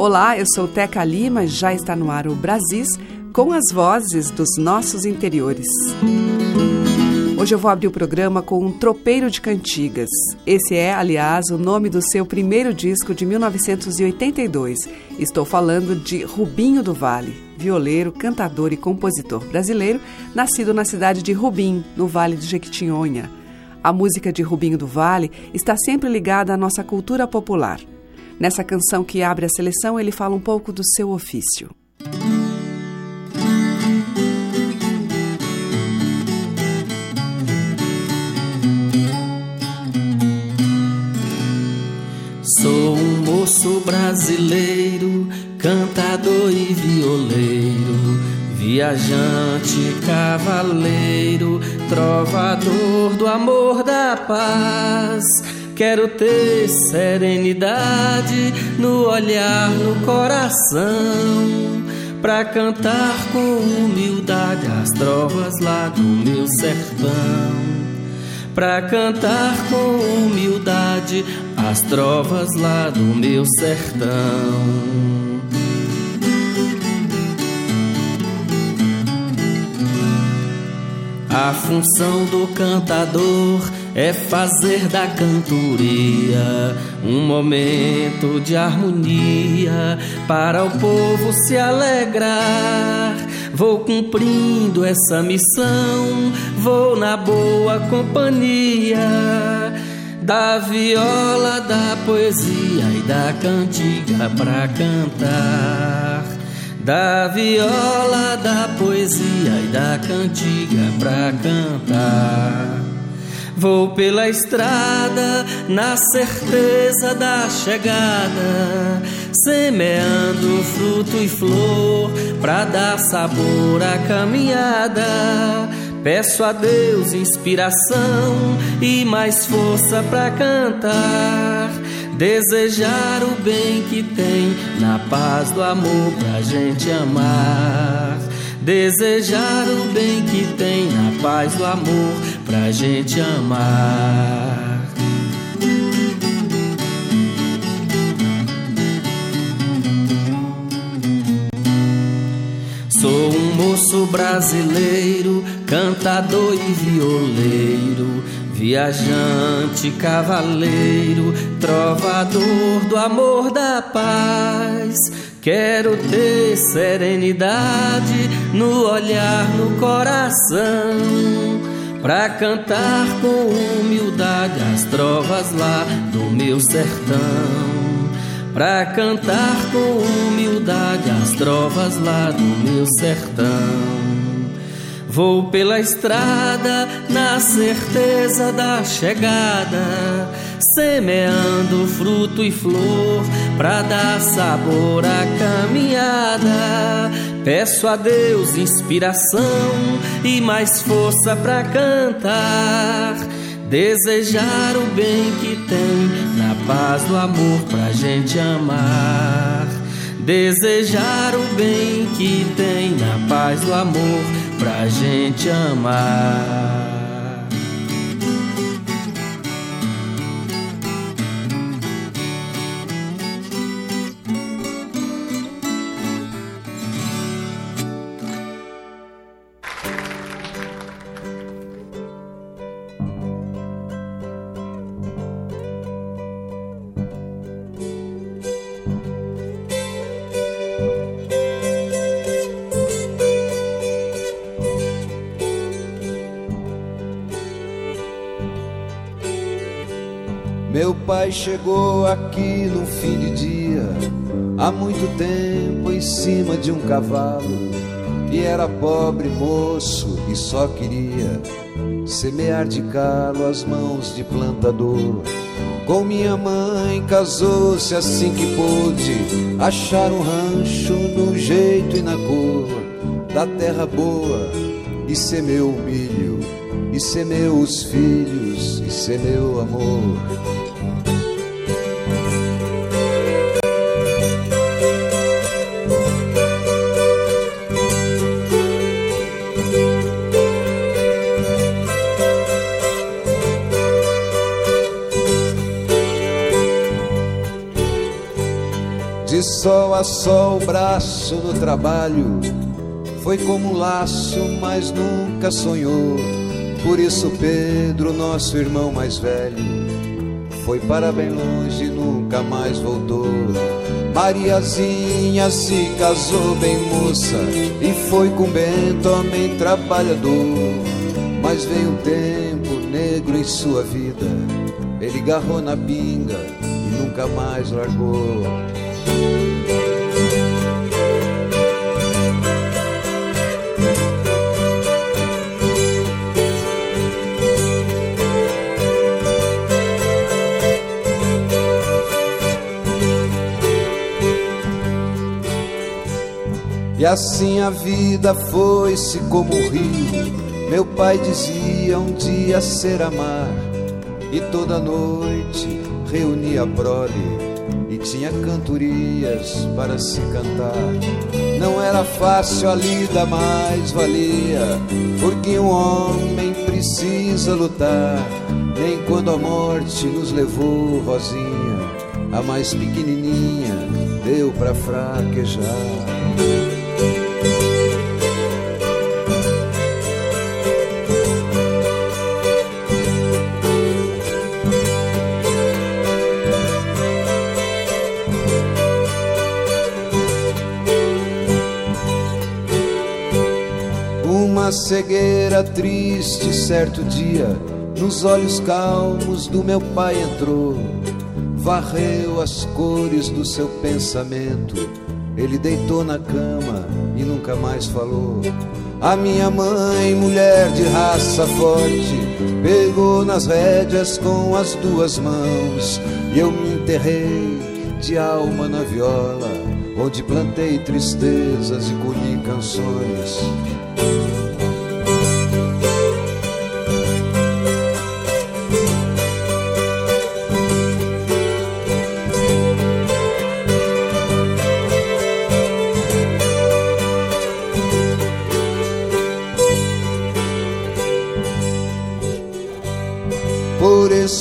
Olá, eu sou Teca Lima, já está no ar o Brasis, com as vozes dos nossos interiores. Hoje eu vou abrir o programa com um tropeiro de cantigas. Esse é, aliás, o nome do seu primeiro disco de 1982. Estou falando de Rubinho do Vale, violeiro, cantador e compositor brasileiro, nascido na cidade de Rubim, no Vale de Jequitinhonha. A música de Rubinho do Vale está sempre ligada à nossa cultura popular. Nessa canção que abre a seleção, ele fala um pouco do seu ofício. Sou um moço brasileiro, cantador e violeiro, viajante, cavaleiro, trovador do amor da paz. Quero ter serenidade no olhar, no coração, pra cantar com humildade as trovas lá do meu sertão. Pra cantar com humildade as trovas lá do meu sertão. A função do cantador é fazer da cantoria um momento de harmonia para o povo se alegrar. Vou cumprindo essa missão, vou na boa companhia da viola, da poesia e da cantiga pra cantar. Da viola, da poesia e da cantiga pra cantar. Vou pela estrada na certeza da chegada, semeando fruto e flor pra dar sabor à caminhada. Peço a Deus inspiração e mais força pra cantar. Desejar o bem que tem na paz do amor pra gente amar. Desejar o bem que tem na paz do amor pra gente amar. Sou um moço brasileiro, cantador e violeiro, viajante, cavaleiro, trovador do amor da paz. Quero ter serenidade no olhar, no coração, pra cantar com humildade as trovas lá do meu sertão. Pra cantar com humildade as trovas lá do meu sertão. Vou pela estrada na certeza da chegada, semeando fruto e flor pra dar sabor à caminhada. Peço a Deus inspiração e mais força pra cantar. Desejar o bem que tem na paz do amor pra gente amar. Desejar o bem que tem na paz do amor pra gente amar. Chegou aqui no fim de dia, há muito tempo em cima de um cavalo. E era pobre moço e só queria semear de calo as mãos de plantador. Com minha mãe casou-se assim que pôde achar um rancho no jeito e na cor da terra boa e semeou o milho, e semeou os filhos, e semeou amor. Sol a sol, braço no trabalho. Foi como um laço, mas nunca sonhou. Por isso, Pedro, nosso irmão mais velho, foi para bem longe e nunca mais voltou. Mariazinha se casou bem moça e foi com Bento, homem trabalhador. Mas veio um tempo negro em sua vida, ele garrou na pinga e nunca mais largou. E assim a vida foi-se como o rio. Meu pai dizia um dia ser amar. E toda noite reunia a prole tinha cantorias para se cantar. Não era fácil a lida, mas valia, porque um homem precisa lutar. Nem quando a morte nos levou, Rosinha, a mais pequenininha, deu para fraquejar. Cegueira triste, certo dia, nos olhos calmos do meu pai entrou, varreu as cores do seu pensamento. Ele deitou na cama e nunca mais falou. A minha mãe, mulher de raça forte, pegou nas rédeas com as duas mãos e eu me enterrei de alma na viola, onde plantei tristezas e colhi canções.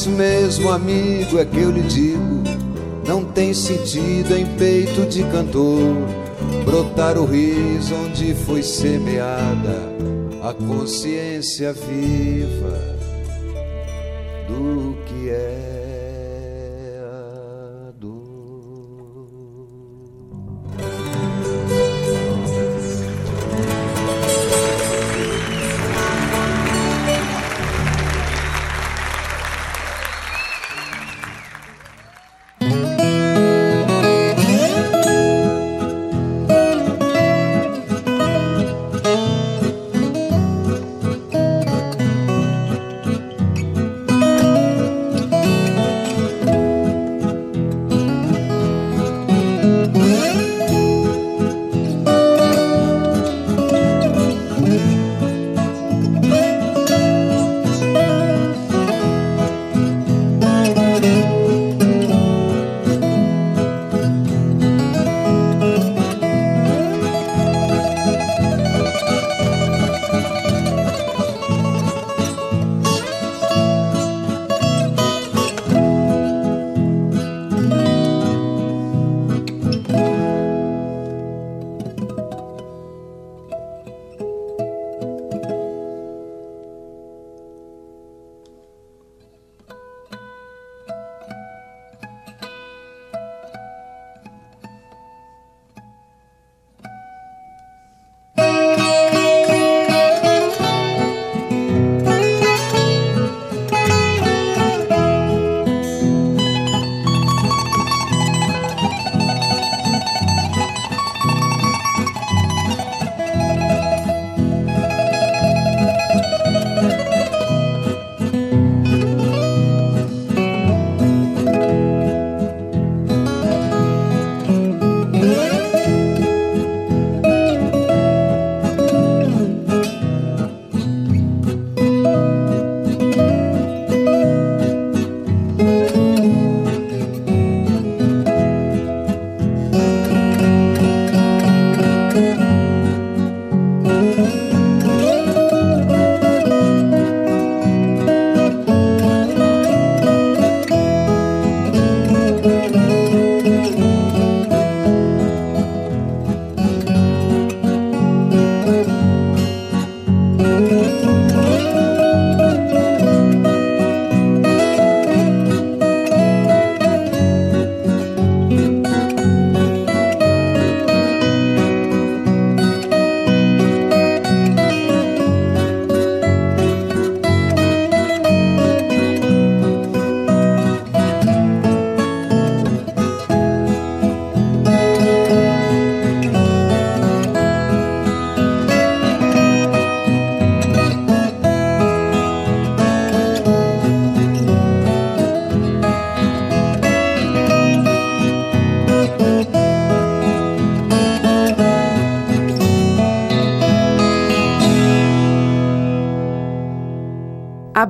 Mesmo amigo é que eu lhe digo: não tem sentido em peito de cantor brotar o riso onde foi semeada a consciência viva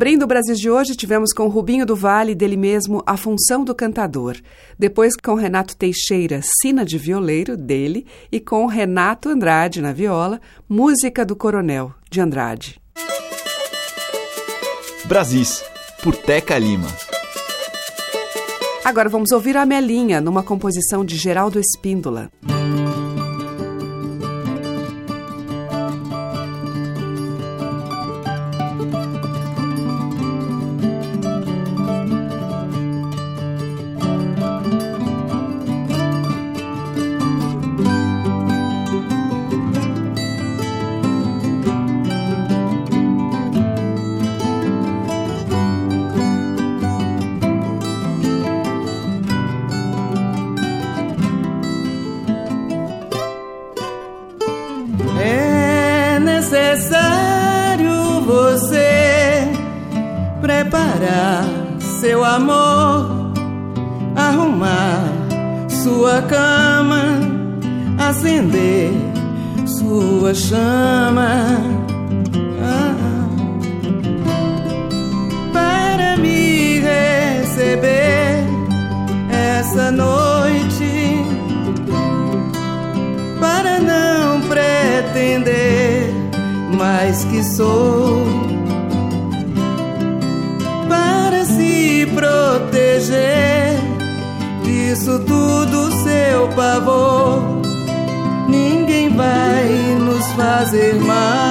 Abrindo o Brasil de hoje, tivemos com Rubinho do Vale, dele mesmo, A Função do Cantador. Depois com Renato Teixeira, Sina de Violeiro, dele. E com Renato Andrade na viola, Música do Coronel, de Andrade. Brasis, por Teca Lima. Agora vamos ouvir a Melinha, numa composição de Geraldo Espíndola. Mais que sou proteger disso tudo seu pavor. Ninguém vai nos fazer mal.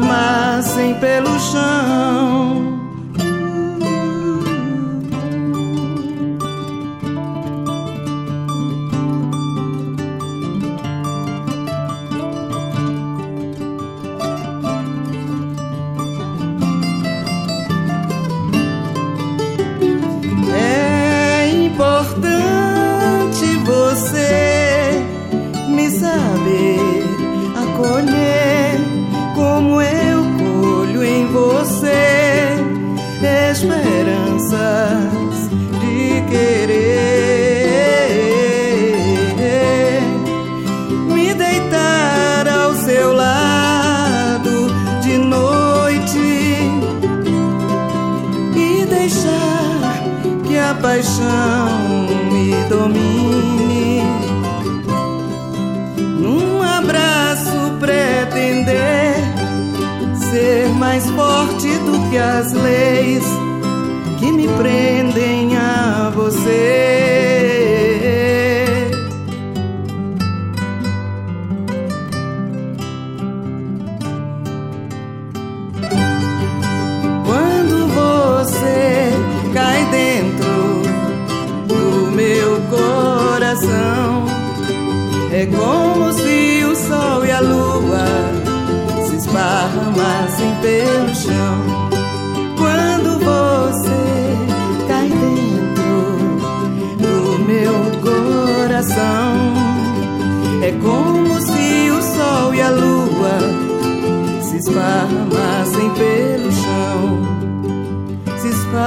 Esparramassem pelo chão. Paixão me domine. Num abraço pretender ser mais forte do que as leis que me prendem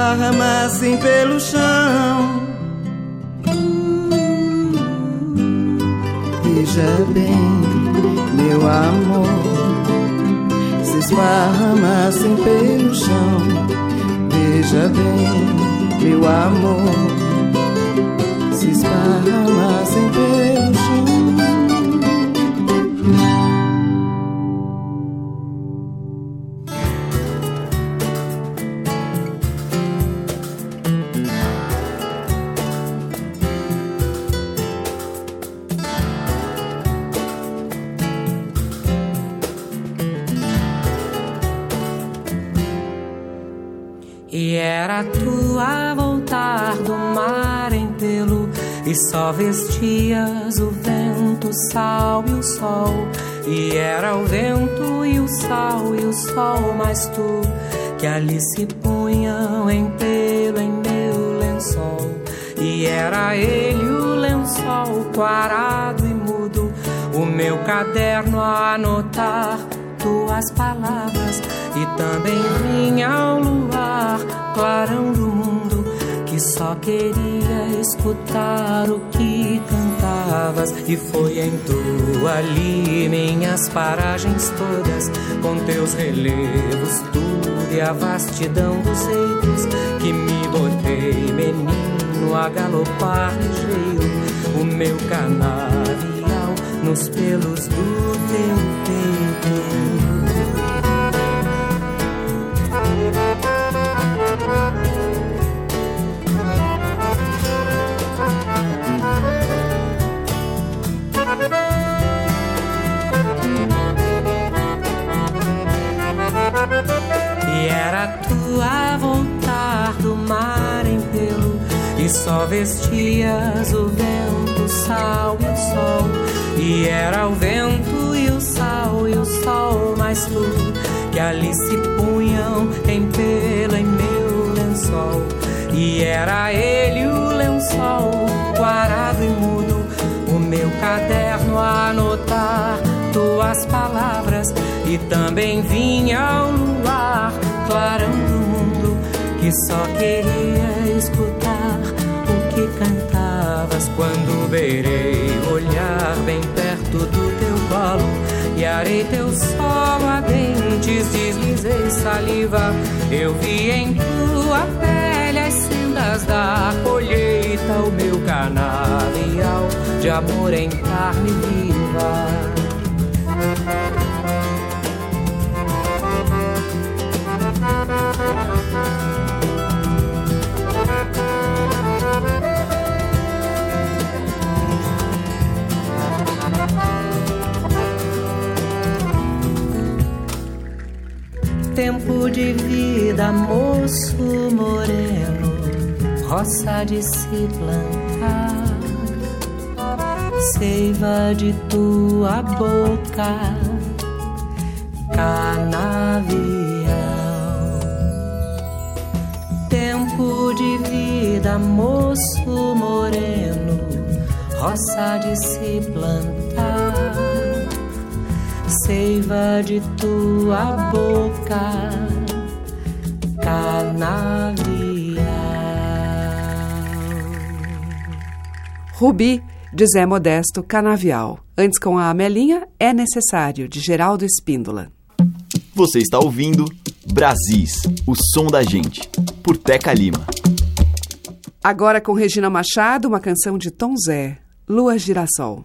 Se esparramassem pelo chão. veja bem, meu amor, se esparramassem pelo chão. Veja bem, meu amor, se esparramassem pelo era tu a voltar do mar em pelo E só vestias o vento, o sal e o sol. E era o vento e o sal e o sol Mas tu que ali se punham em pelo em meu lençol. E era ele o lençol quarado e mudo O meu caderno a anotar tuas palavras e também vinha ao luar, clarão do mundo, que só queria escutar o que cantavas. E foi em tu ali minhas paragens todas, com teus relevos, tudo e a vastidão dos reinos, que me botei menino a galopar ligeiro, o meu canavial nos pelos do teu peito. E era tu a voltar do mar em pelo E só vestias o vento, o sal e o sol. E era o vento e o sal e o sol mais tu Que ali se punham em pelo em meu lençol. E era ele o lençol, quarado e mudo O meu caderno a anotar tuas palavras. E também vinha ao luar, clarão do mundo, que só queria escutar o que cantavas quando beirei olhar bem perto do teu colo e arei teu solo a dentes, deslizei saliva, eu vi em tua pele as sendas da colheita, o meu canavial de amor em carne viva. Tempo de vida, moço moreno, roça de se plantar, seiva de tua boca, canavial. Tempo de vida, moço moreno, roça de se plantar seiva de tua boca, canavial. Rubi, de Zé Modesto Canavial. Antes com a Amelinha, É Necessário, de Geraldo Espíndola. Você está ouvindo Brasis, o som da gente, por Teca Lima. Agora com Regina Machado, uma canção de Tom Zé, Lua Girassol.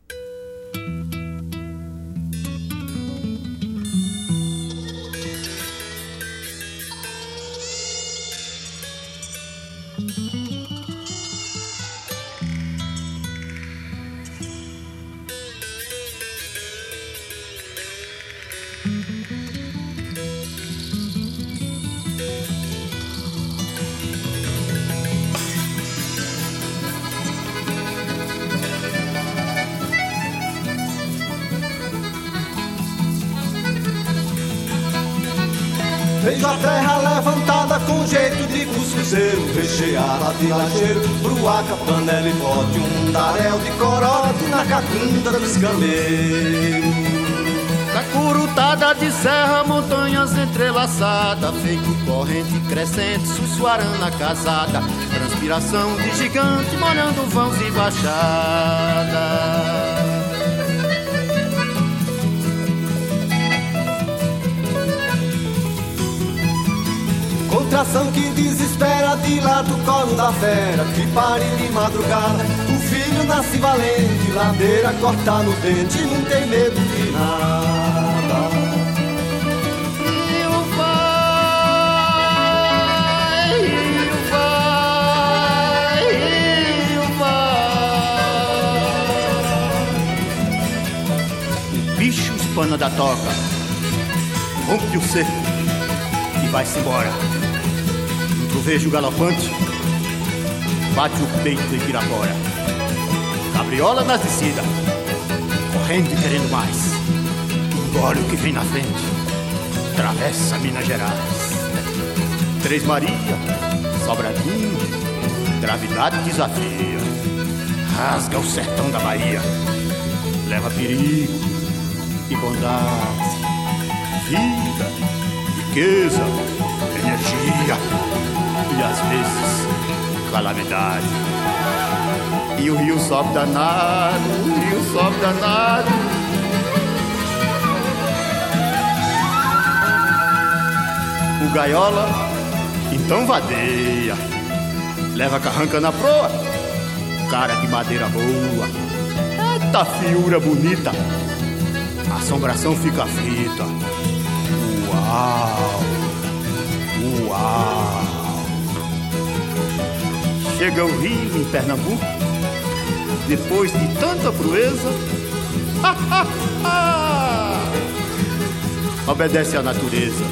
Vejo a terra levantada com jeito de cuscuzeiro Recheada de lajeiro, bruaca, panela e pote Um mundaréu de corote na cacunda do escameiro Da curutada de serra, montanhas entrelaçadas Feito corrente crescente, sussuarana casada Transpiração de gigante, molhando vãos e baixadas Contração que desespera de lá do colo da fera Que pare de madrugada, o filho nasce valente Ladeira corta no dente, não tem medo de nada. Rio vai, rio vai, rio vai O bicho espana da toca Rompe o cerco e vai-se embora Trovejo galopante Bate o peito em Pirapora Cabriola nas descidas Correndo e querendo mais. Olha o que vem na frente Travessa Minas Gerais. Três Maria Sobradinho Gravidade desafia. Rasga o sertão da Bahia Leva perigo e bondade. Vida, riqueza, energia E às vezes calamidade. E o rio sobe danado O rio sobe danado O gaiola então vadeia, leva carranca na proa, cara de madeira boa, eita fiura bonita, a assombração fica frita. Uau, uau. Chega o rio em Pernambuco, depois de tanta proeza, obedece à natureza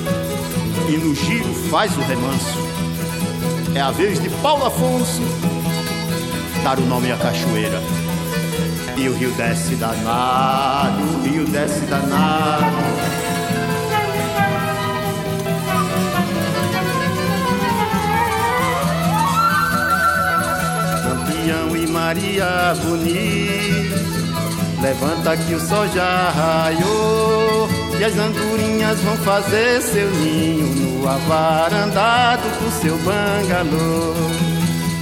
e no giro faz o remanso. É a vez de Paulo Afonso dar o nome à cachoeira. E o rio desce danado, o rio desce danado. Lampião e Maria bonita, levanta que o sol já raiou. E as andorinhas vão fazer seu ninho no avarandado do seu bangalô.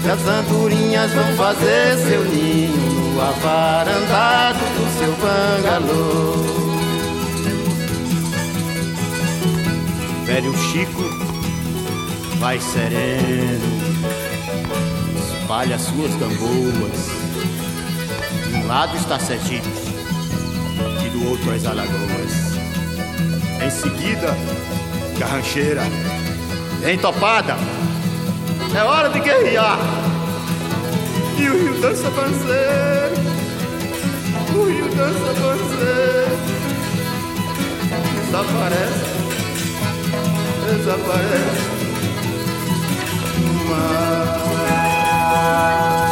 E as andorinhas vão fazer seu ninho no avarandado do seu bangalô. Velho Chico vai sereno, espalha suas gamboas. De um lado está Sergipe e do outro as Alagoas. Em seguida, garrancheira, entopada. É hora de guerrear. E o rio dança panceiro. O rio dança panceiro. Desaparece. Desaparece. Mas... Música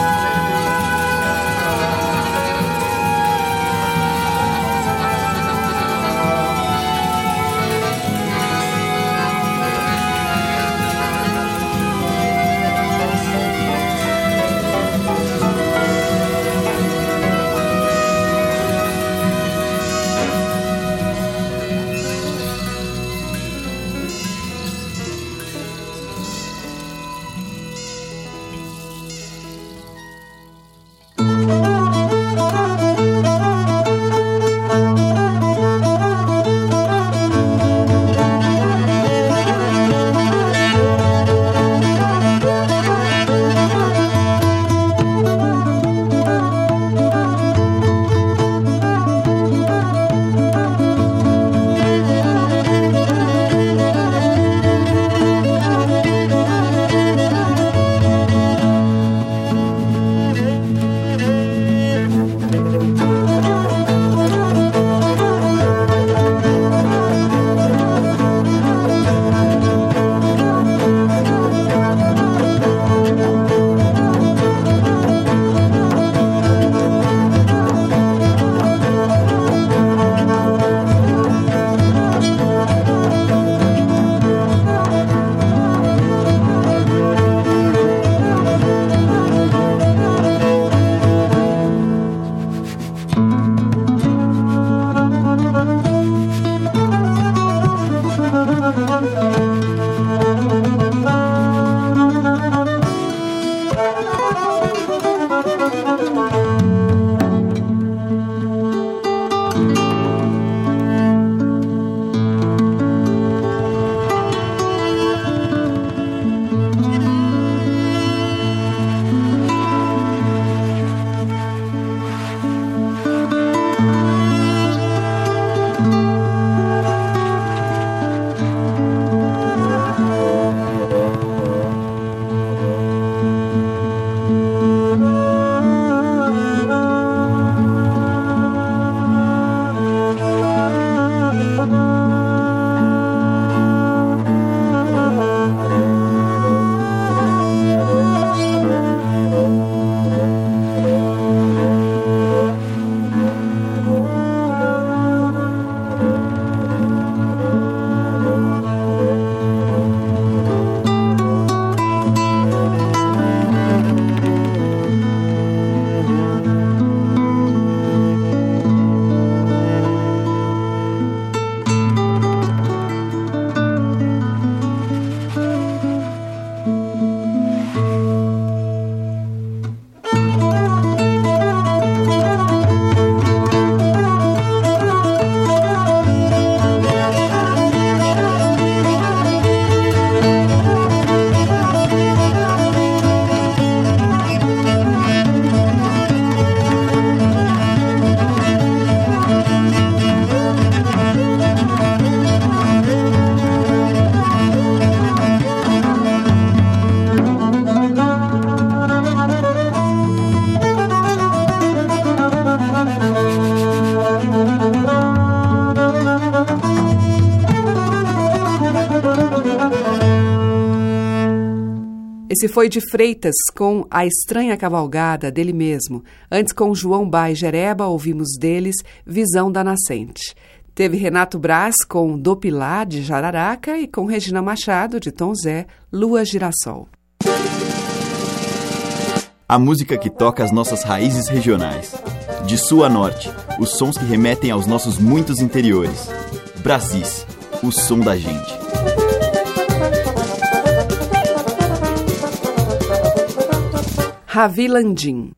Esse foi de Freitas com A Estranha Cavalgada, dele mesmo. Antes, com João Bai Jereba, ouvimos deles Visão da Nascente. Teve Renato Braz com Do Pilar, de Jararaca, e com Regina Machado, de Tom Zé, Lua Girassol. A música que toca as nossas raízes regionais. De sul a norte, os sons que remetem aos nossos muitos interiores. Brasis, o som da gente. Ravi Landim.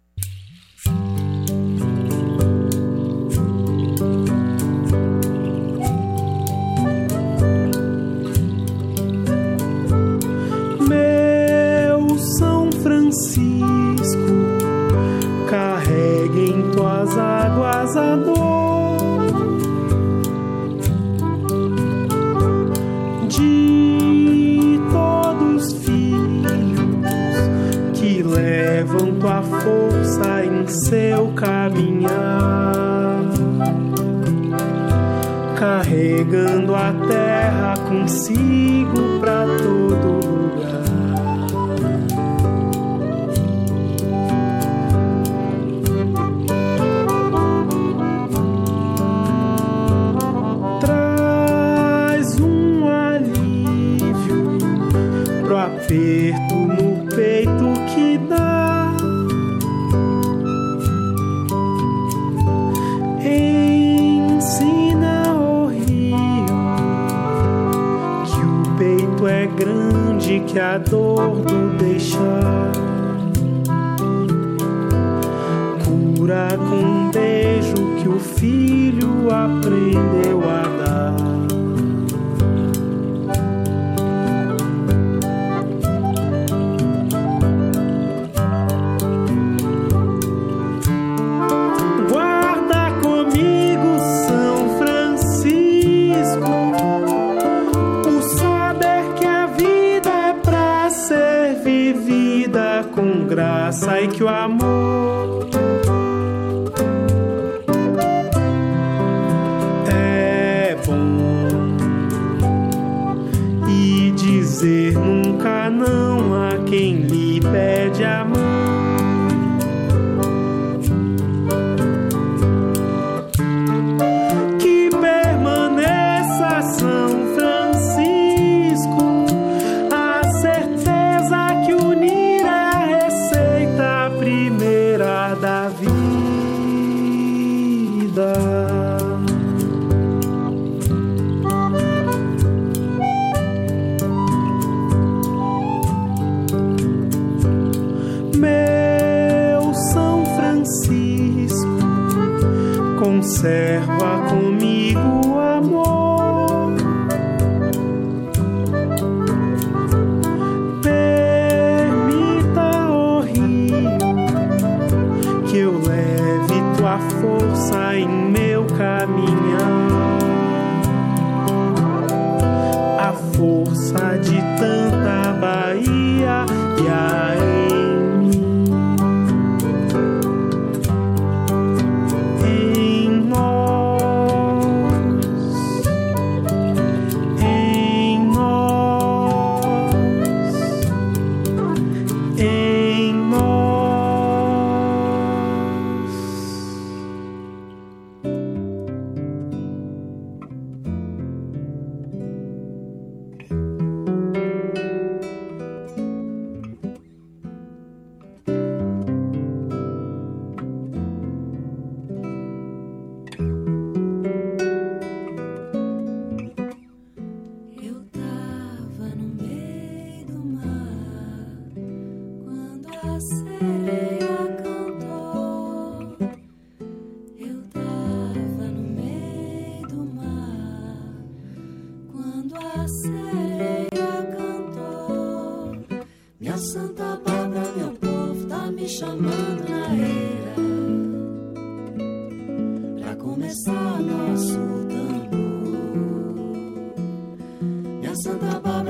Seu caminhar, carregando a terra consigo pra todo lugar. Que a dor do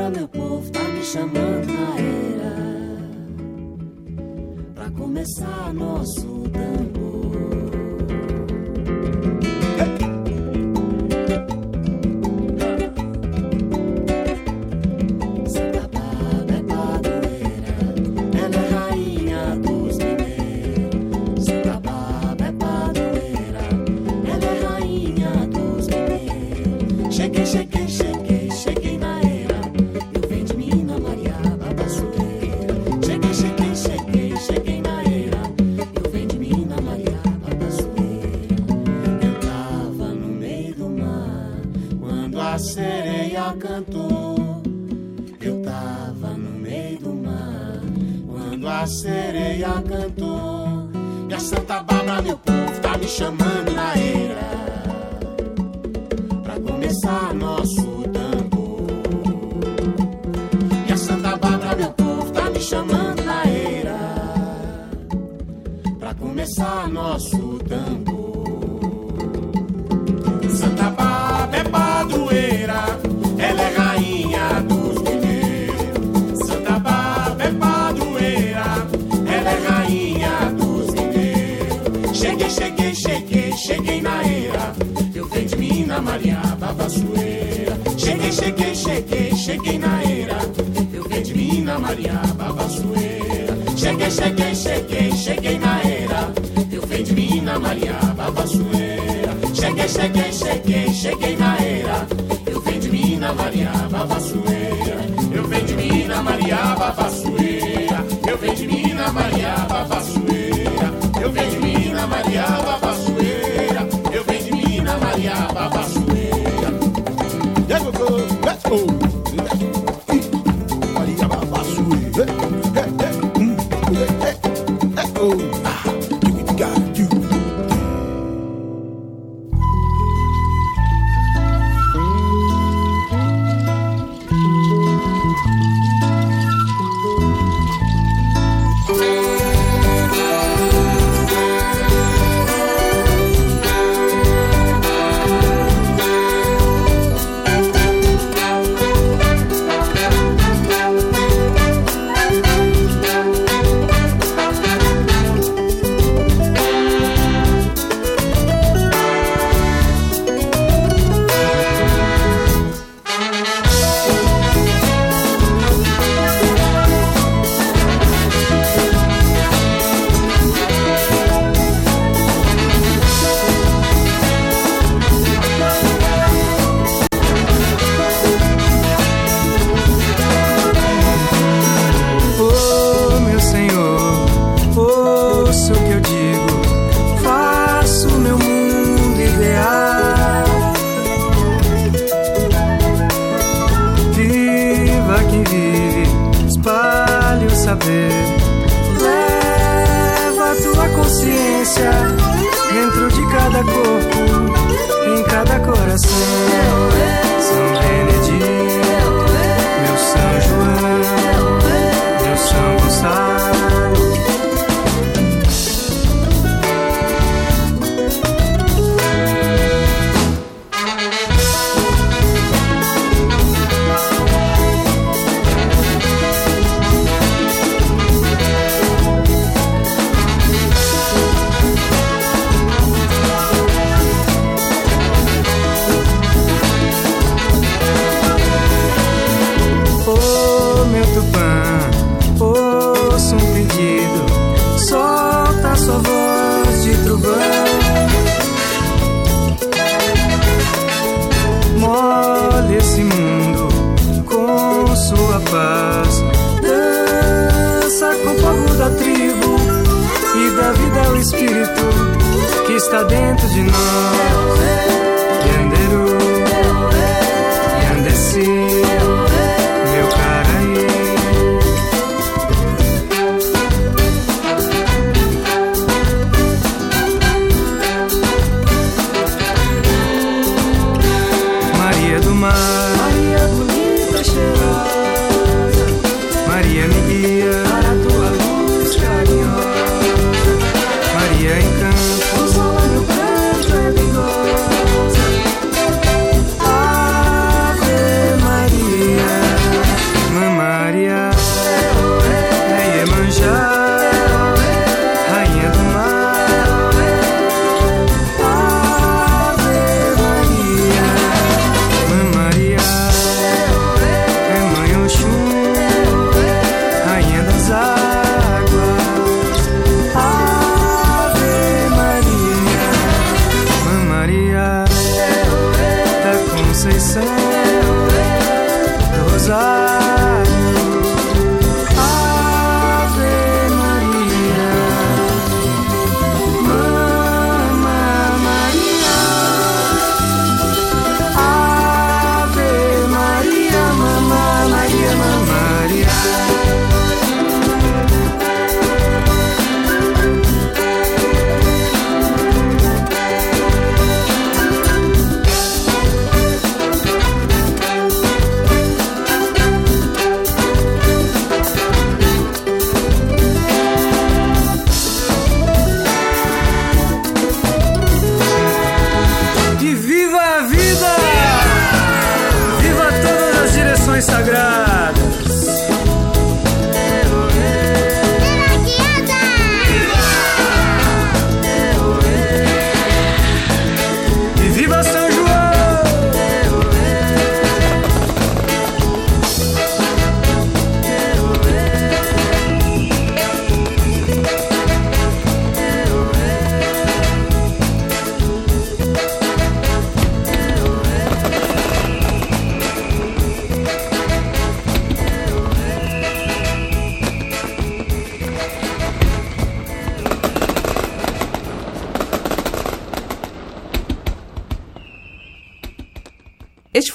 Meu povo, tá me chamando na era Pra começar nosso tambor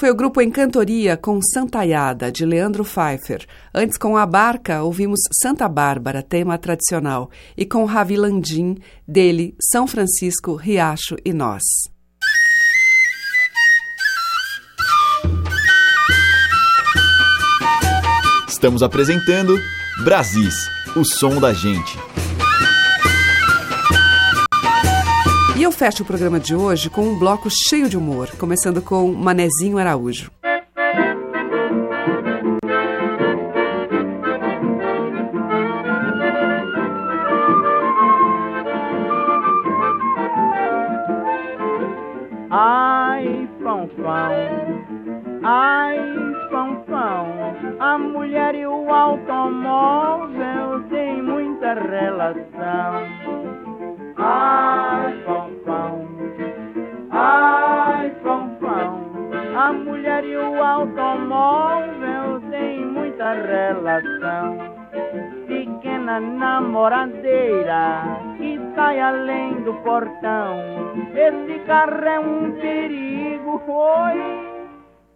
foi o grupo Encantoria com Santaiada, de Leandro Pfeiffer. Antes, com a Barca, ouvimos Santa Bárbara, tema tradicional. E com Ravi Landim, dele, São Francisco, Riacho e Nós. Estamos apresentando Brasis, o som da gente. E eu fecho o programa de hoje com um bloco cheio de humor, começando com Manezinho Araújo. É um perigo, oi,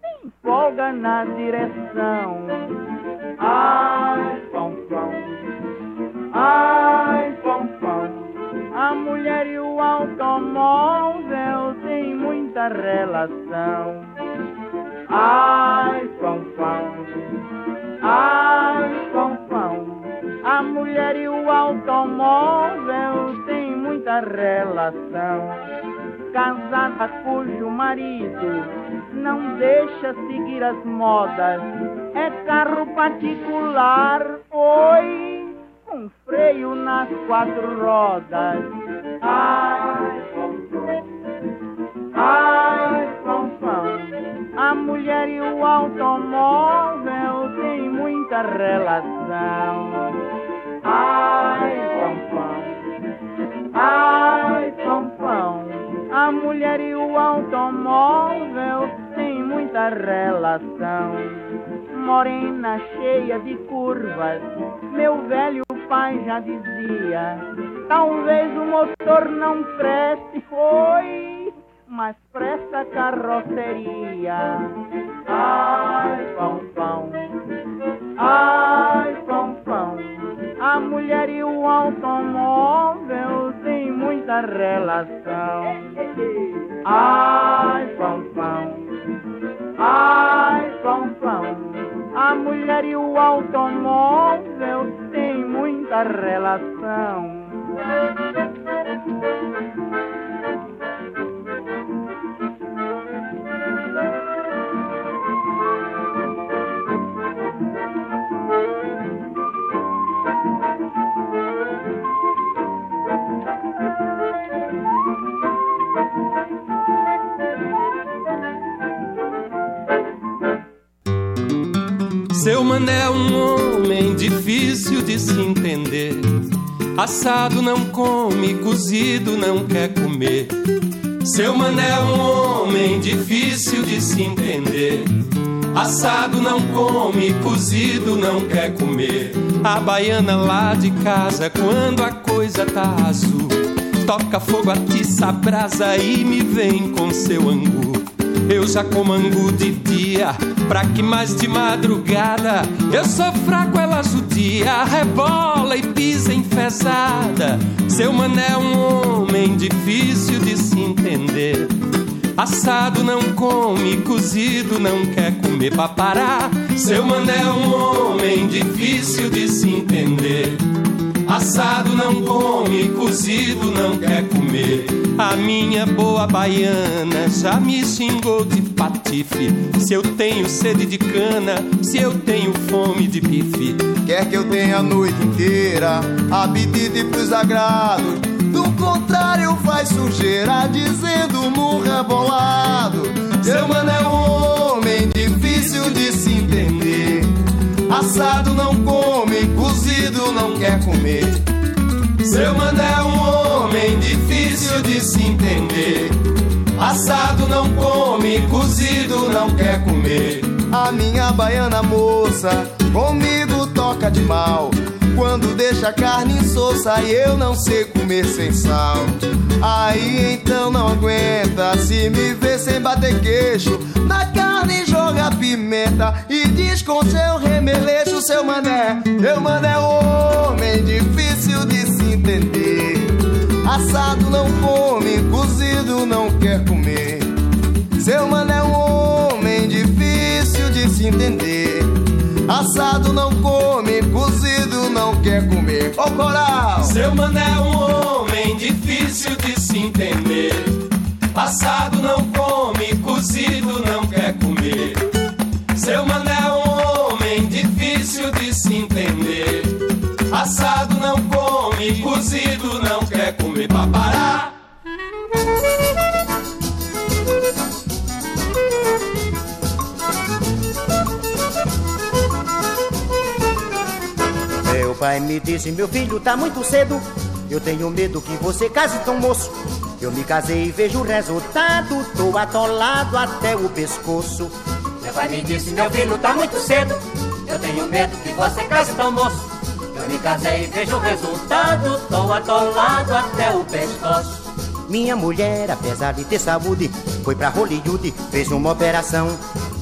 tem folga na direção. Ai, pão, pão, ai, pão, pão, a mulher e o automóvel têm muita relação. Ai, pão, pão, ai, pão, pão, a mulher e o automóvel têm muita relação. Casada cujo marido não deixa seguir as modas, é carro particular, oi, com freio nas quatro rodas. Ai, ai, pão, a mulher e o automóvel têm muita relação. Ai, a mulher e o automóvel têm muita relação. Morena cheia de curvas, meu velho pai já dizia: talvez o motor não preste, oi, mas presta a carroceria. Ai, pão, pão, ai, pão, pão, a mulher e o automóvel têm muita relação. Ai, pão, pão, ai, pão, pão, a mulher e o automóvel têm muita relação. Seu mané é um homem difícil de se entender. Assado não come, cozido não quer comer. Seu mané é um homem difícil de se entender. Assado não come, cozido não quer comer. A baiana lá de casa, quando a coisa tá azul, toca fogo, atiça a brasa e me vem com seu angu. Eu já como angu de dia, pra que mais de madrugada? Eu sou fraco, ela judia, rebola e pisa enfesada. Seu mané é um homem difícil de se entender. Assado não come, cozido não quer comer pra parar. Seu mané é um homem difícil de se entender. Assado não come, cozido não quer comer. A minha boa baiana já me xingou de patife. Se eu tenho sede de cana, se eu tenho fome de bife. Quer que eu tenha a noite inteira, apetite pros agrados. Do contrário, vai sujeira dizendo no rebolado. Seu mano é um homem difícil de se entender. Assado não come, cozido não quer comer. Seu mano é um homem difícil de se entender. Assado não come, cozido não quer comer. A minha baiana moça comigo toca de mal. Quando deixa a carne insossa e eu não sei comer sem sal. Aí então não aguenta se me vê sem bater queixo. Na carne joga pimenta e diz com seu remeleixo, seu mané. Meu mané é homem difícil de se entender. Assado não come, cozido não quer comer. Seu mané é um homem difícil de se entender. Assado não come, cozido não quer comer. Ô coral! Seu mané é um homem difícil de se entender. Assado não come, cozido. Seu mané é um homem difícil de se entender. Assado não come, cozido não quer comer. Pra parar. Meu pai me disse, meu filho, tá muito cedo. Eu tenho medo que você case tão moço. Eu me casei e vejo o resultado. Tô atolado até o pescoço. Pai me disse, meu filho, tá muito cedo. Eu tenho medo que você case tão moço. Eu me casei e vejo o resultado. Tô atolado até o pescoço. Minha mulher, apesar de ter saúde, foi pra Hollywood, fez uma operação.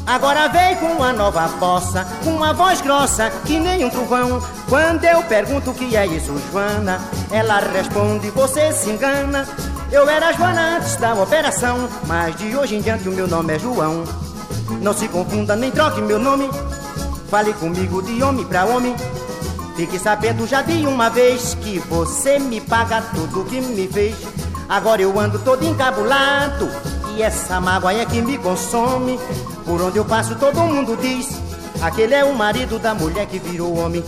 Agora veio com uma nova bossa, com uma voz grossa que nem um trovão. Quando eu pergunto o que é isso, Joana, ela responde: Você se engana. Eu era Joana antes da operação, mas de hoje em diante o meu nome é João. Não se confunda nem troque meu nome. Fale comigo de homem pra homem. Fique sabendo já de uma vez que você me paga tudo que me fez. Agora eu ando todo encabulado e essa mágoa é que me consome. Por onde eu passo todo mundo diz: aquele é o marido da mulher que virou homem.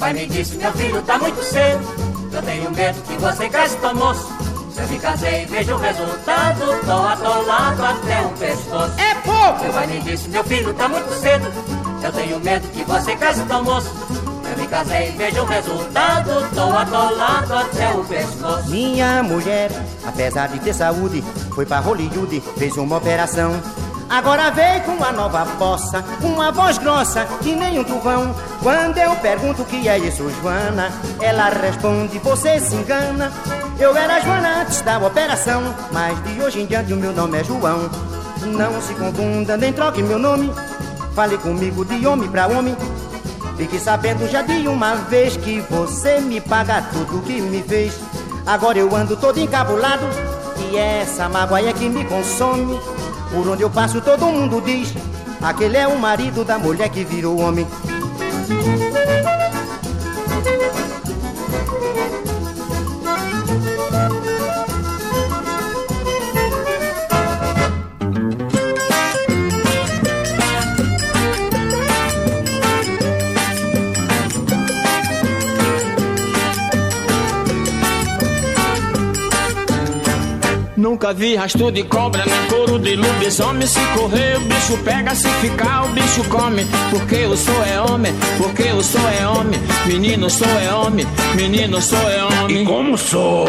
Pai me disse, meu filho, tá muito cedo. Eu tenho medo que você case tão moço. Se eu me casei, vejo o resultado. Tô atolado até o pescoço. É pouco! Meu pai me disse, meu filho, tá muito cedo. Eu tenho medo que você case tão moço. Eu me casei, vejo o resultado. Tô atolado até o pescoço. Minha mulher, apesar de ter saúde, foi pra Hollywood, fez uma operação. Agora veio com uma nova com uma voz grossa que nem um trovão. Quando eu pergunto o que é isso, Joana, ela responde: Você se engana. Eu era Joana antes da operação, mas de hoje em diante o meu nome é João. Não se confunda, nem troque meu nome. Fale comigo de homem pra homem. Fique sabendo já de uma vez que você me paga tudo que me fez. Agora eu ando todo encabulado e essa mágoa é que me consome. Por onde eu passo todo mundo diz: aquele é o marido da mulher que virou homem. Nunca vi rastro de cobra, nem couro de lobisomem. Se correr, o bicho pega, se ficar, o bicho come. Porque eu sou é homem, porque eu sou é homem. Menino sou é homem, menino sou é homem. E como sou?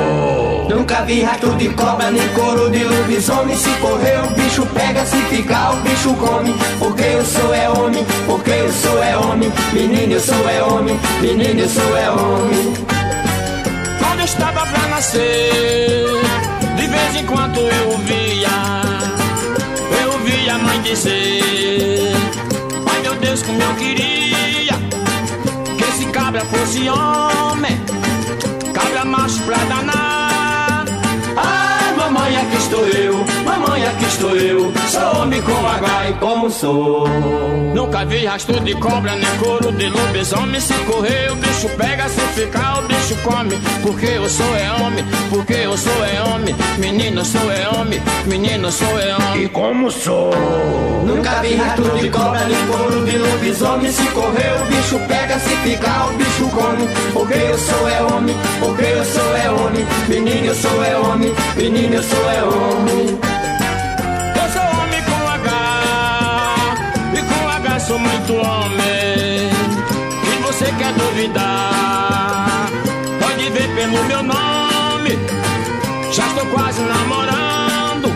Nunca vi rastro de cobra, nem couro de lobisomem. Se correr, o bicho pega, se ficar, o bicho come. Porque eu sou é homem, porque eu sou é homem. Menino eu sou é homem, menino eu sou é homem. Quando eu estava pra nascer, vez em quando eu via, eu via a mãe dizer: Ai meu Deus, como eu queria que esse cabra fosse homem, cabra macho pra danar. Ai mamãe, aqui estou eu, mamãe, aqui estou eu, sou homem com Como sou. Nunca vi rastro de cobra, nem couro de lobisomem. Se correr, o bicho pega, se ficar, o bicho come. Porque eu sou é homem, porque eu sou é homem. Menino sou é homem, menino sou é homem. E como sou? Nunca vi rastro de cobra, nem couro de lobisomem. Se correr, o bicho pega, se ficar, o bicho come. Porque eu sou é homem, porque eu sou é homem. Menino eu sou é homem, menino eu sou é homem. Sou muito homem. E você quer duvidar? Pode ver pelo meu nome. Já estou quase namorando,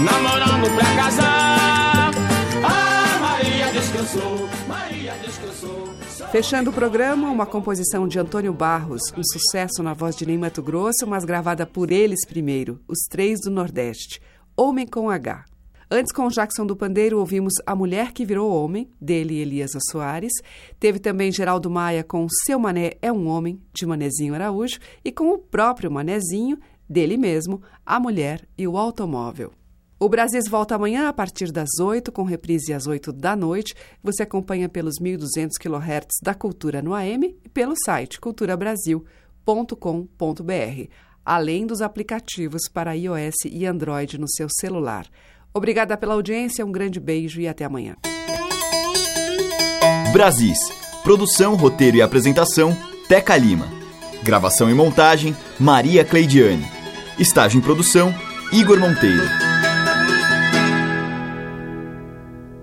namorando pra casar. Ah, Maria diz que eu sou, Maria diz que eu sou. Fechando o programa, uma composição de Antônio Barros, um sucesso na voz de Ney Mato Grosso, mas gravada por eles primeiro, os três do Nordeste, Homem com H. Antes, com Jackson do Pandeiro, ouvimos A Mulher que Virou Homem, dele Elias Soares. Teve também Geraldo Maia com Seu Mané é um Homem, de Manezinho Araújo, e com o próprio Manezinho, dele mesmo, A Mulher e o Automóvel. O Brasis volta amanhã a partir das 8, com reprise às 8 da noite. Você acompanha pelos 1.200 kHz da Cultura no AM e pelo site culturabrasil.com.br, além dos aplicativos para iOS e Android no seu celular. Obrigada pela audiência, um grande beijo e até amanhã. Brasis. Produção, roteiro e apresentação, Teca Lima. Gravação e montagem, Maria Cleidiane. Estágio em produção, Igor Monteiro.